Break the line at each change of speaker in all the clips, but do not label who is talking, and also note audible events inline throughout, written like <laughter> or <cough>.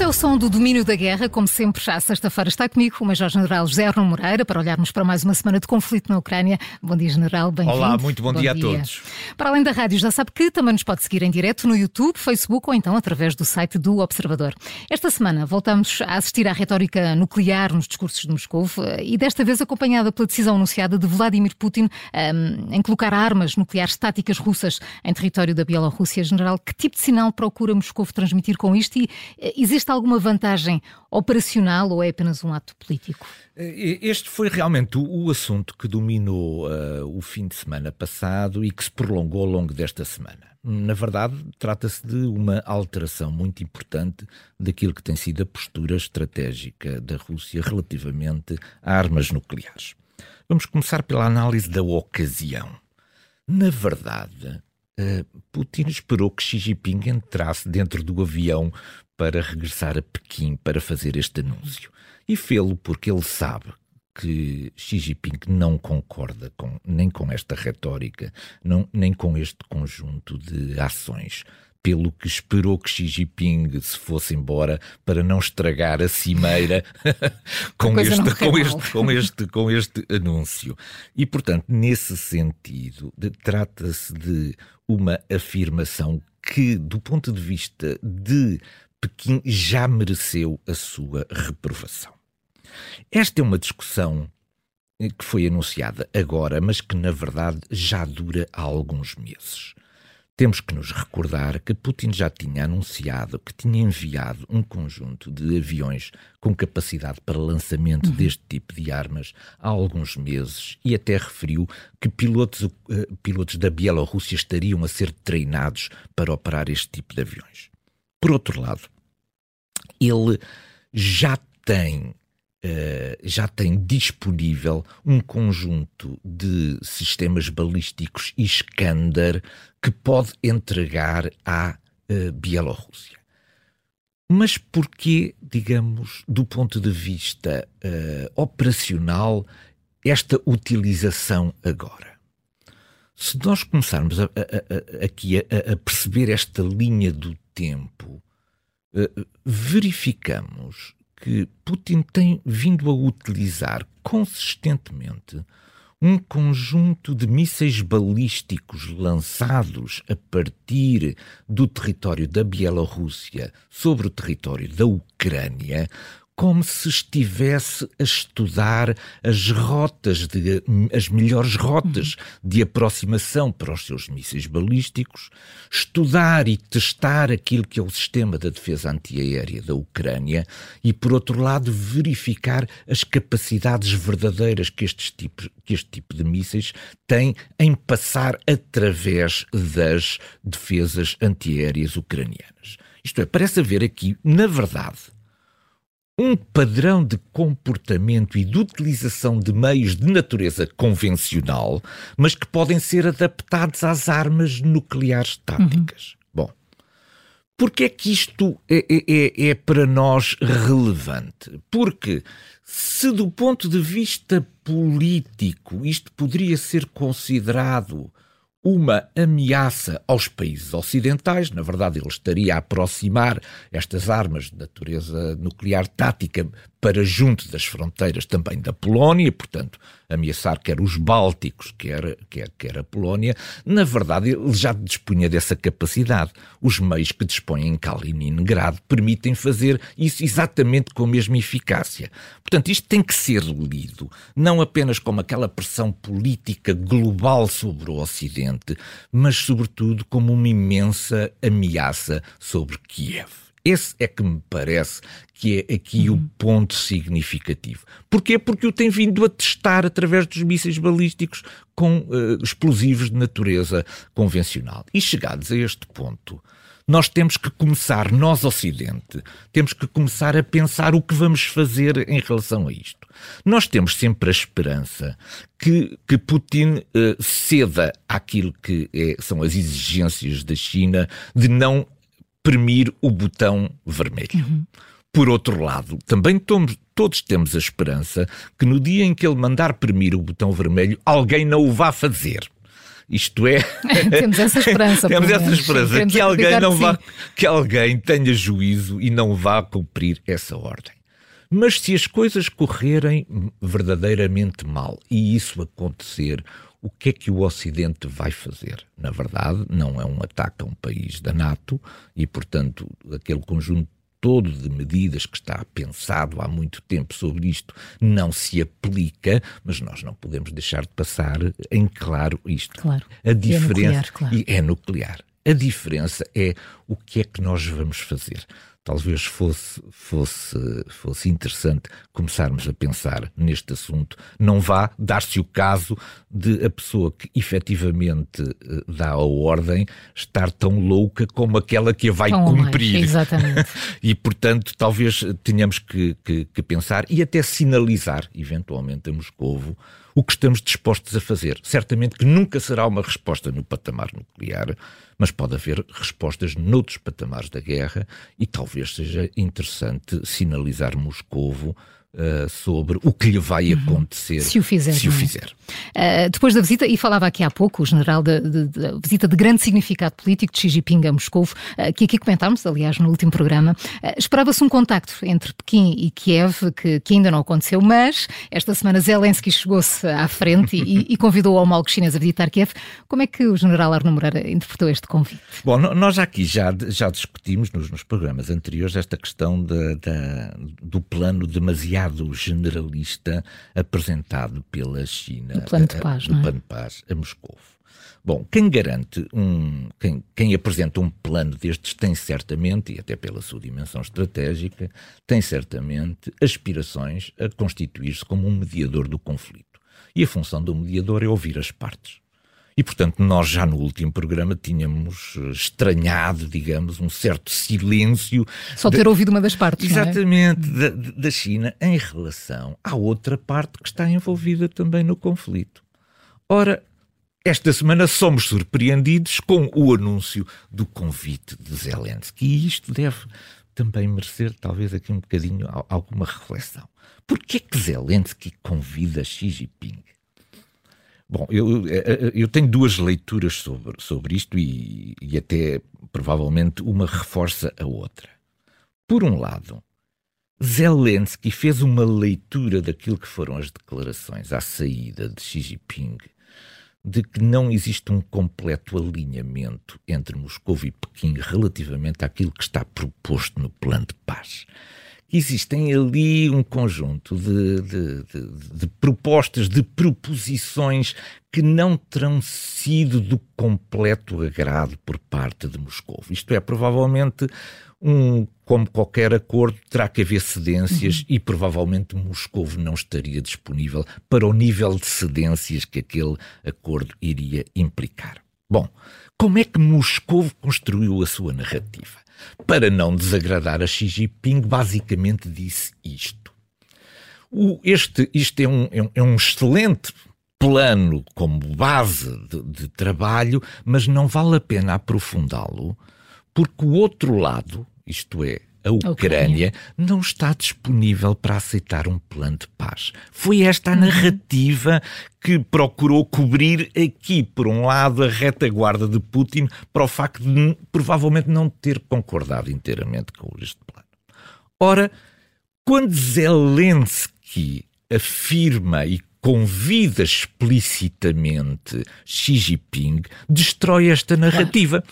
Este é o som do domínio da guerra, como sempre, à sexta-feira está comigo o Major-General José Arno Moreira para olharmos para mais uma semana de conflito na Ucrânia. Bom dia, General, bem-vindo.
Olá, muito bom, bom dia, dia, a todos.
Para além da rádio, já sabe que também nos pode seguir em direto no YouTube, Facebook ou então através do site do Observador. Esta semana voltamos a assistir à retórica nuclear nos discursos de Moscou e desta vez acompanhada pela decisão anunciada de Vladimir Putin um, em colocar armas nucleares táticas russas em território da Bielorrússia. General, que tipo de sinal procura Moscou transmitir com isto e eh, existe Existe alguma vantagem operacional ou é apenas um ato político?
Eh, este foi realmente o, o assunto que dominou uh, o fim de semana passado e que se prolongou ao longo desta semana. Na verdade, trata-se de uma alteração muito importante daquilo que tem sido a postura estratégica da Rússia relativamente a armas nucleares. Vamos começar pela análise da ocasião. Na verdade, Uh, Putin esperou que Xi Jinping entrasse dentro do avião para regressar a Pequim para fazer este anúncio. E fê-lo porque ele sabe que Xi Jinping não concorda com, nem com esta retórica, não, nem com este conjunto de ações. Pelo que esperou que Xi Jinping se fosse embora para não estragar a cimeira <laughs> com, este, com, este, com, este, com este anúncio. E, portanto, nesse sentido, trata-se de uma afirmação que, do ponto de vista de Pequim já mereceu a sua reprovação. Esta é uma discussão eh, que foi anunciada agora, mas que na verdade já dura há alguns meses. Temos que nos recordar que Putin já tinha anunciado que tinha enviado um conjunto de aviões com capacidade para lançamento uhum. deste tipo de armas há alguns meses e até referiu que pilotos, uh, pilotos da Bielorrússia estariam a ser treinados para operar este tipo de aviões. Por outro lado, ele já tem Uh, já tem disponível um conjunto de sistemas balísticos Iskander que pode entregar à uh, Bielorrússia. Mas porquê, digamos, do ponto de vista uh, operacional, esta utilização agora? Se nós começarmos a, a, a, aqui a, perceber esta linha do tempo, verificamos que Putin tem vindo a utilizar consistentemente um conjunto de mísseis balísticos lançados a partir do território da Bielorrússia sobre o território da Ucrânia, como se estivesse a estudar as rotas, de, as melhores rotas de aproximação para os seus mísseis balísticos, estudar e testar aquilo que é o sistema da defesa antiaérea da Ucrânia e, por outro lado, verificar as capacidades verdadeiras que, estes tipos, que este tipo de mísseis tem em passar através das defesas antiaéreas ucranianas. Isto é, parece haver aqui, na verdade, um padrão de comportamento e de utilização de meios de natureza convencional, mas que podem ser adaptados às armas nucleares táticas. Uhum. Bom, porque é que isto é, é, é, é para nós relevante? Porque se do ponto de vista político isto poderia ser considerado uma ameaça aos países ocidentais. Na verdade, ele estaria a aproximar estas armas de natureza nuclear tática para junto das fronteiras também da Polónia, portanto, ameaçar quer os Bálticos, quer, quer, quer a Polónia. Na verdade, ele já dispunha dessa capacidade. Os meios que dispõem em Kaliningrado permitem fazer isso exatamente com a mesma eficácia. Portanto, isto tem que ser lido não apenas como aquela pressão política global sobre o Ocidente, mas, sobretudo, como uma imensa ameaça sobre Kiev. Esse é que me parece que é aqui uhum. o ponto significativo. Porquê? Porque o tem vindo a testar através dos mísseis balísticos com uh, explosivos de natureza convencional. E chegados a este ponto, nós temos que começar, nós Ocidente, temos que começar a pensar o que vamos fazer em relação a isto. Nós temos sempre a esperança que, que Putin uh, ceda àquilo que é, são as exigências da China de não premir o botão vermelho. Uhum. Por outro lado, também todos temos a esperança que no dia em que ele mandar premir o botão vermelho, alguém não o vá fazer. Isto é. <laughs>
Temos essa esperança.
Temos essa esperança que alguém, não vá, que alguém tenha juízo e não vá cumprir essa ordem. Mas se as coisas correrem verdadeiramente mal e isso acontecer, o que é que o Ocidente vai fazer? Na verdade, não é um ataque a um país da NATO e, portanto, aquele conjunto todo de medidas que está pensado há muito tempo sobre isto não se aplica, mas nós não podemos deixar de passar em claro isto.
Claro.
A diferença
é nuclear, claro.
e é nuclear. A diferença é o que é que nós vamos fazer talvez fosse, fosse, fosse interessante começarmos a pensar neste assunto. Não vá dar-se o caso de a pessoa que efetivamente eh, dá a ordem estar tão louca como aquela que a vai tão cumprir.
Mais, exatamente. <laughs>
e, portanto, talvez tenhamos que, que, que pensar e até sinalizar, eventualmente, a Moscovo o que estamos dispostos a fazer. Certamente que nunca será uma resposta no patamar nuclear, mas pode haver respostas noutros patamares da guerra e talvez seja interessante sinalizar Moscovo uh, sobre o que lhe vai uhum. acontecer
se o fizer.
Se o é? fizer.
Uh, depois da visita, e falava aqui há pouco, o general da visita de grande significado político de Xi Jinping a Moscou, uh, que aqui comentámos, aliás, no último programa, esperava-se um contacto entre Pequim e Kiev, que, que, ainda não aconteceu, mas esta semana Zelensky chegou-se à frente e, <laughs> e, convidou o homólogo chinês a visitar Kiev. Como é que o general Arno Moreira interpretou este convite?
Bom, nós aqui já, já discutimos nos, nos programas anteriores esta questão de, de, do plano demasiado demasiado generalista apresentado pela China.
O plano de paz,
a,
não é?
plano de paz a Moscou. Bom, quem garante um, quem, quem apresenta um plano destes tem certamente, e até pela sua dimensão estratégica, tem certamente aspirações a constituir-se como um mediador do conflito. E a função do mediador é ouvir as partes. E, portanto, nós já no último programa tínhamos eh, estranhado, digamos, um certo silêncio.
Só ter de... ouvido uma das partes.
É? Exatamente,
é?
da, da China em relação à outra parte que está envolvida também no conflito. Ora, esta semana somos surpreendidos com o anúncio do convite de Zelensky. E isto deve também merecer, talvez, aqui um bocadinho alguma reflexão. Por que é que Zelensky convida Xi Jinping? Bom, eu, eu tenho duas leituras sobre, sobre isto e, e até provavelmente uma reforça a outra. Por um lado, Zelensky fez uma leitura daquilo que foram as declarações à saída de Xi Jinping, de que não existe um completo alinhamento entre Moscou e Pequim relativamente àquilo que está proposto no plano de paz existem ali um conjunto de, de, de, de, propostas, de proposições que não terão sido do completo agrado por parte de Moscou. Isto é, provavelmente, um, como qualquer acordo, terá que haver cedências uhum. e provavelmente Moscou não estaria disponível para o nível de cedências que aquele acordo iria implicar. Bom, como é que Moscou construiu a sua narrativa? para não desagradar a Xi Jinping, basicamente disse isto. O, este, isto é um, é, é um excelente plano como base de, de trabalho, mas não vale a pena aprofundá-lo, porque o outro lado, isto é, a Ucrânia, não está disponível para aceitar um plano de paz. Foi esta a uhum. narrativa que procurou cobrir aqui, por um lado, a retaguarda de Putin para o facto de provavelmente não ter concordado inteiramente com este plano. Ora, quando Zelensky afirma e convida explicitamente Xi Jinping, destrói esta narrativa.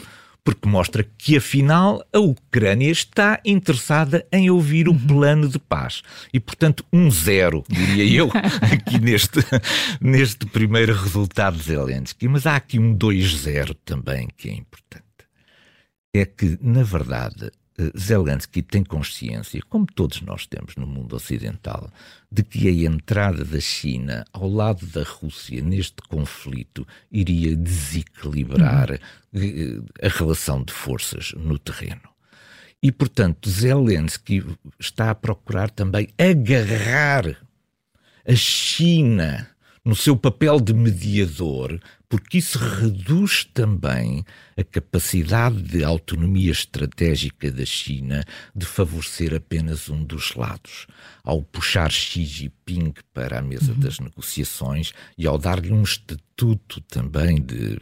Porque mostra que afinal a Ucrânia está interessada em ouvir o plano de paz. E portanto, um zero, diria eu, <laughs> aqui neste, neste primeiro resultado de Zelensky. Mas há aqui um 2-0 também que é importante. É que, na verdade, Zelensky tem consciência, como todos nós temos no mundo ocidental, de que a entrada da China ao lado da Rússia neste conflito iria desequilibrar uhum. a relação de forças no terreno. E, portanto, Zelensky está a procurar também agarrar a China no seu papel de mediador, porque isso reduz também a capacidade de autonomia estratégica da China de favorecer apenas um dos lados. Ao puxar Xi Jinping para a mesa uhum. das negociações e ao dar-lhe um estatuto também de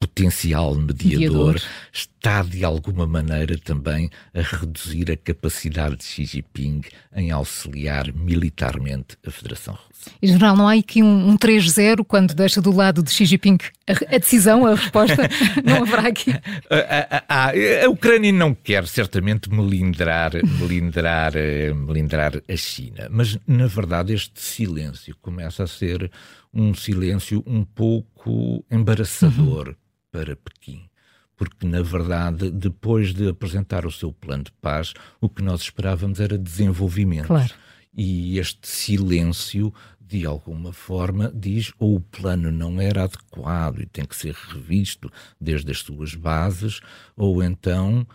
potencial mediador, mediador, está de alguma maneira também a reduzir a capacidade de Xi Jinping em auxiliar militarmente a Federação Russa.
Em geral, não há aqui um, um 3-0 quando deixa do lado de Xi Jinping a, a decisão, a resposta? <laughs> não haverá aqui?
A, a, a, Ucrânia não quer certamente melindrar, melindrar, eh, melindrar a China, mas na verdade este silêncio começa a ser um silêncio um pouco embaraçador. Uhum para Pequim. Porque, na verdade, depois de apresentar o seu plano de paz, o que nós esperávamos era desenvolvimento.
Claro.
E este silêncio, de alguma forma, diz ou o plano não era adequado e tem que ser revisto desde as suas bases, ou então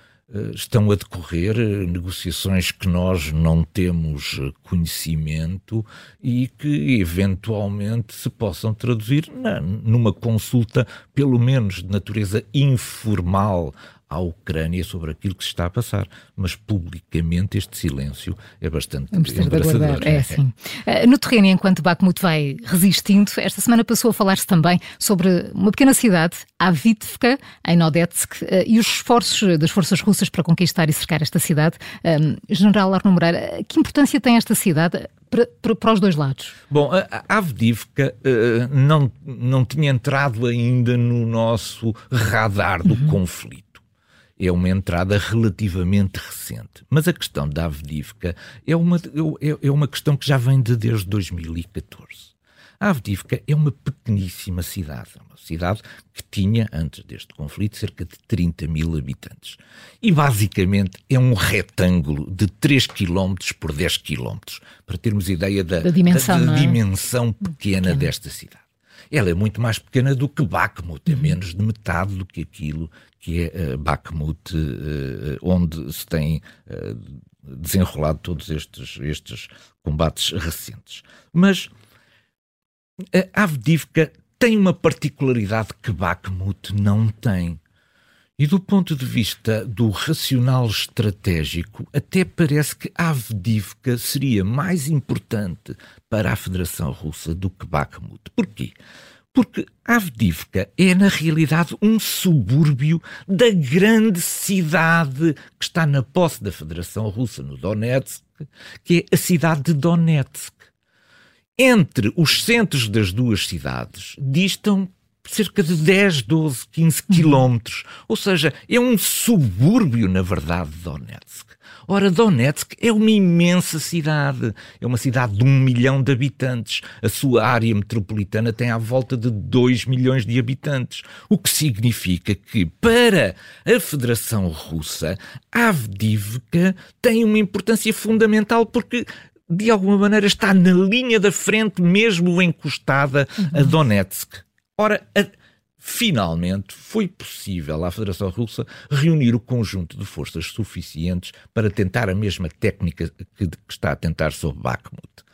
estão a decorrer eh, negociações que nós não temos eh, conhecimento e que eventualmente se possam traduzir na, numa consulta, pelo menos de natureza informal, à Ucrânia sobre aquilo que se está a passar. Mas publicamente este silêncio é bastante embaraçador.
É, assim. No terreno, enquanto Bakhmut vai resistindo, esta semana passou a falar-se também sobre uma pequena cidade, Avivka, em Donetsk, eh, e os esforços das forças russas para conquistar e cercar esta cidade. General Arno Moreira, que importância tem esta cidade para, para, para, os dois lados?
Bom, a Avdivka uh, não, não tinha entrado ainda no nosso radar do uhum. conflito é uma entrada relativamente recente. Mas a questão da Avdivka é uma, é, é uma questão que já vem de desde 2014. A Avdivka é uma pequeníssima cidade, uma cidade que tinha, antes deste conflito, cerca de 30 mil habitantes. E basicamente é um retângulo de 3 km por 10 km, para termos ideia da,
da dimensão,
da,
da
é? dimensão pequena, pequena desta cidade. Ela é muito mais pequena do que Bakhmut, é menos de metade do que aquilo que é uh, Bakhmut, uh, onde se tem uh, desenrolado todos estes, estes combates recentes. Mas a Avdivka tem uma particularidade que Bakhmut não tem. E do ponto de vista do racional estratégico, até parece que Avdivka seria mais importante para a Federação Russa do que Bakhmut. Porquê? Porque Avdivka é, na realidade, um subúrbio da grande cidade que está na posse da Federação Russa, no Donetsk, que é a cidade de Donetsk. Entre os centros das duas cidades distam cerca de 10, 12, 15 quilómetros. Ou seja, é um subúrbio, na verdade, de Donetsk. Ora, Donetsk é uma imensa cidade. É uma cidade de um milhão de habitantes. A sua área metropolitana tem à volta de 2 milhões de habitantes. O que significa que, para a Federação Russa, Avdivka tem uma importância fundamental porque de alguma maneira está na linha da frente, mesmo encostada a uhum. Donetsk. Ora, a finalmente foi possível à Federação Russa reunir o conjunto de forças suficientes para tentar a mesma técnica que, que está a tentar sob Bakhmut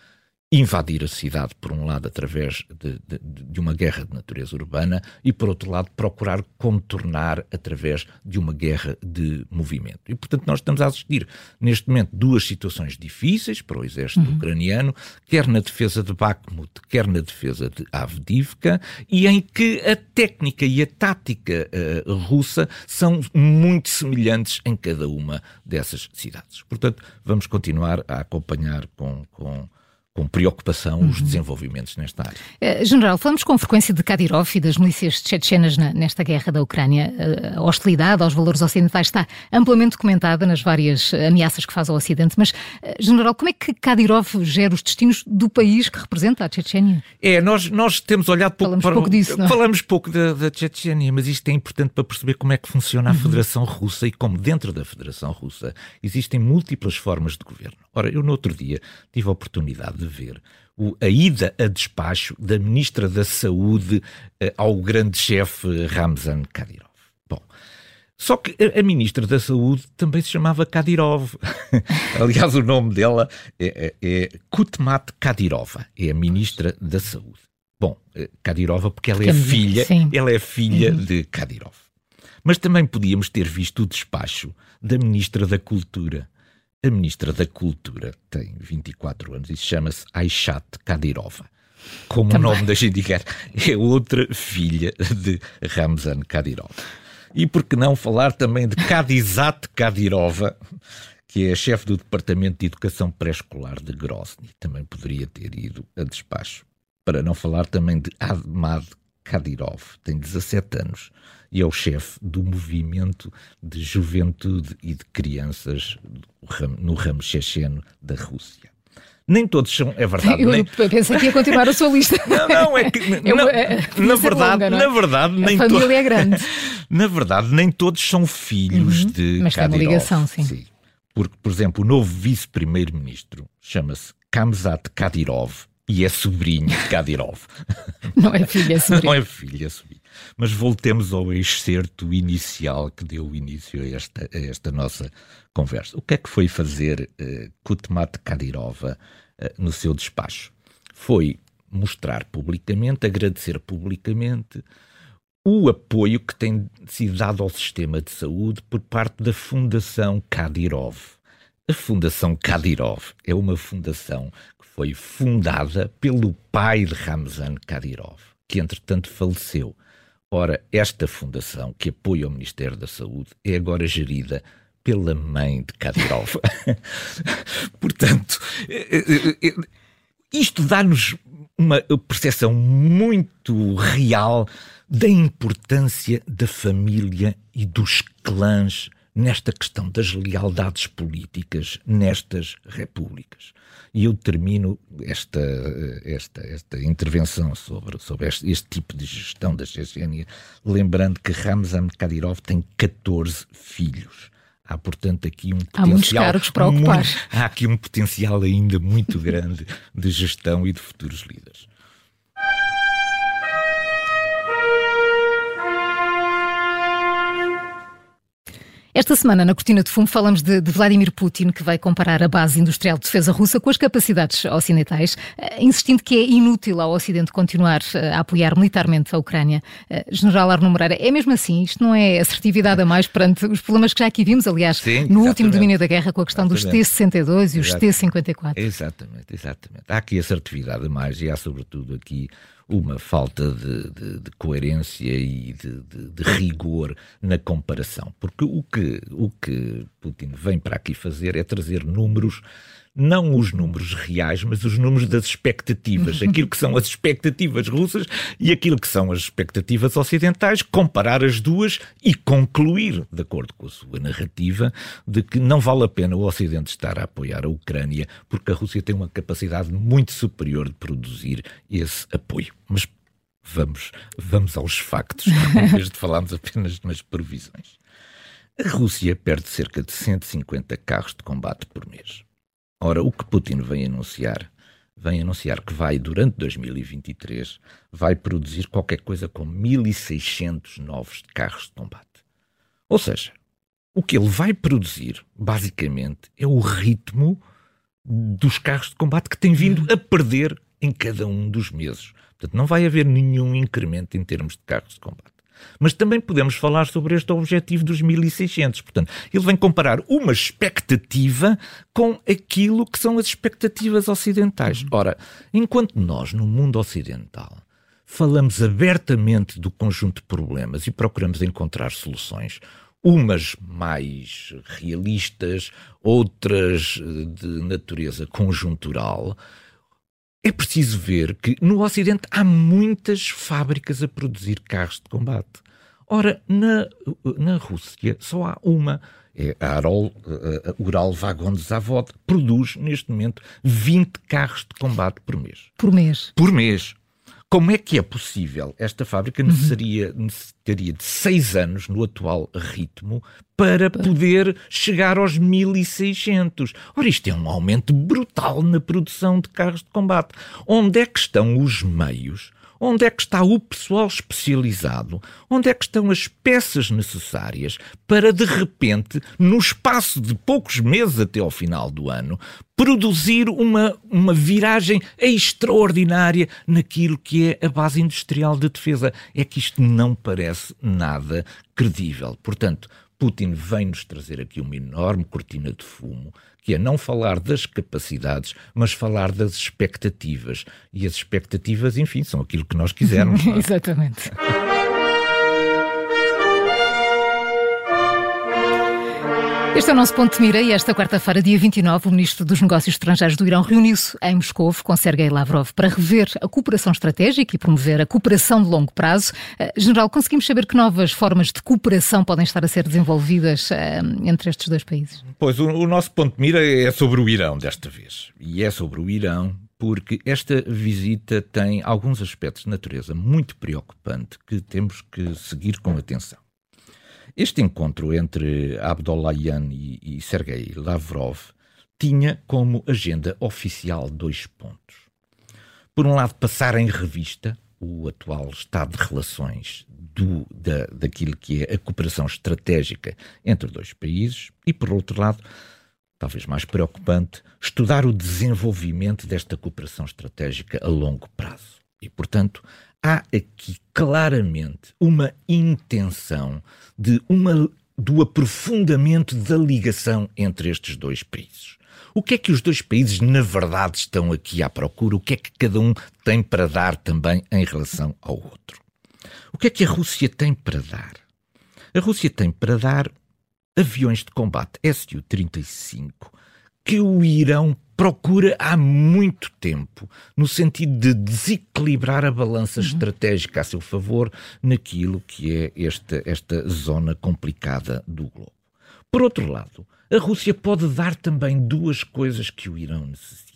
invadir a cidade, por um lado, através de, de, de, uma guerra de natureza urbana, e, por outro lado, procurar contornar através de uma guerra de movimento. E, portanto, nós estamos a assistir, neste momento, duas situações difíceis para o exército uhum. ucraniano, quer na defesa de Bakhmut, quer na defesa de Avdivka, e em que a técnica e a tática uh, russa são muito semelhantes em cada uma dessas cidades. Portanto, vamos continuar a acompanhar com, com com preocupação uhum. os desenvolvimentos nesta área.
Uh, General, falamos com frequência de Kadyrov e das milícias tchetchenas nesta guerra da Ucrânia. Uh, a hostilidade aos valores ocidentais está amplamente documentada nas várias ameaças que faz ao Ocidente, mas, uh, General, como é que Kadyrov gera os destinos do país que representa a Tchetchênia?
É, nós, nós temos olhado pouco
falamos
para...
pouco disso, não é?
Falamos pouco da, da Tchetchênia, mas isto é importante para perceber como é que funciona a uhum. Federação Russa e como dentro da Federação Russa existem múltiplas formas de governo. Ora, eu no outro dia tive a oportunidade de ver o, a ida a despacho da Ministra da Saúde eh, ao grande chefe Ramzan Kadyrov. Bom, só que a, Ministra da Saúde também se chamava Kadyrov. <laughs> Aliás, o nome dela é, é, é Kutmat Kadyrova, é a Ministra da Saúde. Bom, eh, Kadyrova, porque ela é filha, sim. ela é filha uhum. de Kadyrov. Mas também podíamos ter visto o despacho da Ministra da Cultura. A Ministra da Cultura tem 24 anos e chama-se Aishat Kadyrova. Como também. o nome da gente é outra filha de Ramzan Kadyrov. E por que não falar também de Kadizat Kadyrova, que é chefe do Departamento de Educação Pré-Escolar de Grozny. Também poderia ter ido a despacho. Para não falar também de Ahmad Kadyrov, tem 17 anos e é o chefe do movimento de juventude e de crianças no ramo checheno da Rússia. Nem todos são, é verdade.
Eu
nem... <laughs>
pensei que ia continuar a sua lista. <laughs>
Não, não, é que. É não, é, na, verdade, longa, é? na verdade, nem
todos. A família to... é grande. <laughs>
na verdade, nem todos são filhos uhum, de.
Mas
Kadyrov.
tem uma ligação, sim.
sim. Porque, por exemplo, o novo vice-primeiro-ministro chama-se Kamzat Kadyrov e é sobrinho de Kadyrov. <laughs>
Não é filho, é sobrinho.
Não é filho, é sobrinho. Mas voltemos ao excerto inicial que deu início a esta, a esta nossa conversa. O que é que foi fazer uh, Kutmat Kadyrova uh, no seu despacho? Foi mostrar publicamente, agradecer publicamente o apoio que tem sido dado ao sistema de saúde por parte da Fundação Kadyrov. A Fundação Kadyrov é uma fundação que foi fundada pelo pai de Ramzan Kadyrov, que entretanto faleceu. Ora, esta fundação que apoia o Ministério da Saúde é agora gerida pela mãe de Kadyrov. <laughs> Portanto, eh, eh, eh, isto dá-nos uma percepção muito real da importância da família e dos clãs nesta questão das lealdades políticas nestas repúblicas. E eu termino esta, esta, esta intervenção sobre, sobre este, este tipo de gestão da Chechênia lembrando que Ramzan Kadyrov tem 14 filhos. Há, portanto, aqui um potencial.
Há muitos cargos para ocupar. Muito,
há aqui um potencial ainda muito grande de gestão e de futuros líderes.
Esta semana, na Cortina de Fumo, falamos de, de, Vladimir Putin, que vai comparar a base industrial de defesa russa com as capacidades ocidentais, eh, insistindo que é inútil ao Ocidente continuar eh, a apoiar militarmente a Ucrânia. Eh, General Arno Moreira, é mesmo assim? Isto não é assertividade a mais perante os problemas que já aqui vimos, aliás, Sim, no último domínio da guerra, com a questão exatamente. dos T-62 e os T-54?
Exatamente, exatamente. Há aqui assertividade a mais e há, sobretudo, aqui uma falta de, de, de coerência e de, de, rigor na comparação. Porque o que, o que Putin vem para aqui fazer é trazer números não os números reais, mas os números das expectativas, <laughs> aquilo que são as expectativas russas e aquilo que são as expectativas ocidentais, comparar as duas e concluir, de acordo com a sua narrativa, de que não vale a pena o Ocidente estar a apoiar a Ucrânia, porque a Rússia tem uma capacidade muito superior de produzir esse apoio. Mas vamos, vamos aos factos, <laughs> em vez de falarmos apenas nas previsões. A Rússia perde cerca de 150 carros de combate por mês. Ora, o que Putin vem anunciar? Vem anunciar que vai, durante 2023, vai produzir qualquer coisa com 1.600 novos carros de combate. Ou seja, o que ele vai produzir, basicamente, é o ritmo dos carros de combate que tem vindo a perder em cada um dos meses. Portanto, não vai haver nenhum incremento em termos de carros de combate. Mas também podemos falar sobre este objetivo dos 1600. Portanto, ele vem comparar uma expectativa com aquilo que são as expectativas ocidentais. Ora, enquanto nós, no mundo ocidental, falamos abertamente do conjunto de problemas e procuramos encontrar soluções, umas mais realistas, outras eh, de natureza conjuntural, é preciso ver que no Ocidente há muitas fábricas a produzir carros de combate. Ora, na, na Rússia só há uma. É a Arol, a Ural Vagon Zavod produz neste momento 20 carros de combate por mês.
Por mês.
Por mês. Como é que é possível? Esta fábrica uhum. necessaria, necessitaria de seis anos no atual ritmo para poder chegar aos 1600. Ora, isto é um aumento brutal na produção de carros de combate. Onde é que estão os meios? Onde é que está o pessoal especializado? Onde é que estão as peças necessárias para, de repente, no espaço de poucos meses até ao final do ano, produzir uma, uma viragem extraordinária naquilo que é a base industrial de defesa? É que isto não parece nada credível. Portanto, Putin vem-nos trazer aqui uma enorme cortina de fumo, que é não falar das capacidades, mas falar das expectativas. E as expectativas, enfim, são aquilo que nós quisermos.
É? <laughs> Exatamente. <laughs> Este é o nosso ponto de mira e esta quarta-feira, dia 29, o Ministro dos Negócios Estrangeiros do Irão reuniu-se em Moscou com Sergei Lavrov para rever a cooperação estratégica e promover a cooperação de longo prazo. Eh, General, conseguimos saber que novas formas de cooperação podem estar a ser desenvolvidas eh, entre estes dois países?
Pois, o, o nosso ponto de mira é sobre o Irão desta vez. E é sobre o Irão porque esta visita tem alguns aspectos de natureza muito preocupante que temos que seguir com atenção. Este encontro entre Abdollahian e, e Sergei Lavrov tinha como agenda oficial dois pontos. Por um lado, passar em revista o atual estado de relações do, da, daquilo que é a cooperação estratégica entre dois países, e por outro lado, talvez mais preocupante, estudar o desenvolvimento desta cooperação estratégica a longo prazo. E, portanto, há aqui claramente uma intenção de uma, do aprofundamento da ligação entre estes dois países. O que é que os dois países, na verdade, estão aqui à procura? O que é que cada um tem para dar também em relação ao outro? O que é que a Rússia tem para dar? A Rússia tem para dar aviões de combate Su-35 que o Irão procura há muito tempo, no sentido de desequilibrar a balança uhum. estratégica a seu favor naquilo que é esta, esta zona complicada do globo. Por outro lado, a Rússia pode dar também duas coisas que o Irão necessita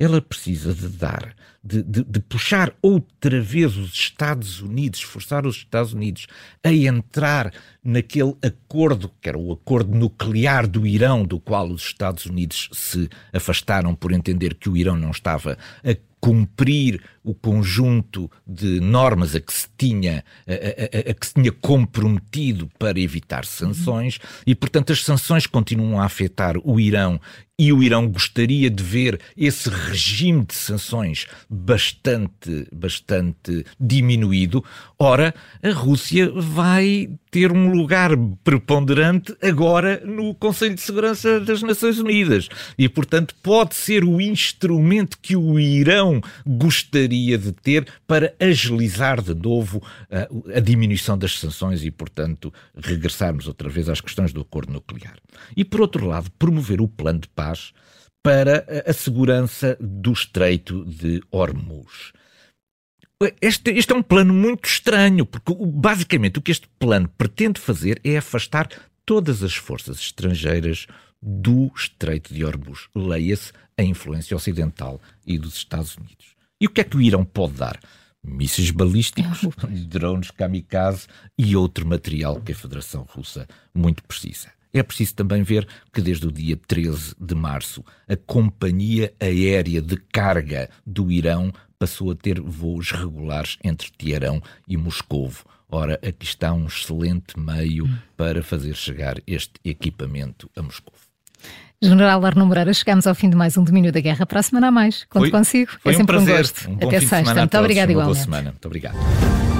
ela precisa de dar, de, de, de, puxar outra vez os Estados Unidos, forçar os Estados Unidos a entrar naquele acordo, que era o acordo nuclear do Irão, do qual os Estados Unidos se afastaram por entender que o Irão não estava a cumprir o conjunto de normas a que se tinha, a, a, a, que se tinha comprometido para evitar sanções e, portanto, as sanções continuam a afetar o Irão e o Irão gostaria de ver esse regime de sanções bastante, bastante diminuído. Ora, a Rússia vai ter um lugar preponderante agora no Conselho de Segurança das Nações Unidas e, portanto, pode ser o instrumento que o Irão gostaria gostaria de ter para agilizar de novo a, uh, a diminuição das sanções e, portanto, regressarmos outra vez às questões do acordo nuclear. E, por outro lado, promover o plano de paz para a segurança do Estreito de Hormuz. Este, este, é um plano muito estranho, porque basicamente o que este plano pretende fazer é afastar todas as forças estrangeiras do Estreito de Hormuz. Leia-se a influência ocidental e dos Estados Unidos. E o que é que o Irão pode dar? Mísseis balísticos, <laughs> <laughs> drones kamikaze e outro material que a Federação Russa muito precisa. É preciso também ver que desde o dia 13 de março a Companhia Aérea de Carga do Irão passou a ter voos regulares entre Teherão e Moscovo. Ora, aqui está um excelente meio hum. para fazer chegar este equipamento a Moscovo.
General Arno Moreira, chegamos ao fim de mais um Domínio da Guerra. Para a semana a mais. Conto foi, consigo.
Foi
é sempre
um
prazer. Um gosto.
Um Até sexta.
Muito obrigado, igualmente.
Boa semana. Muito obrigado.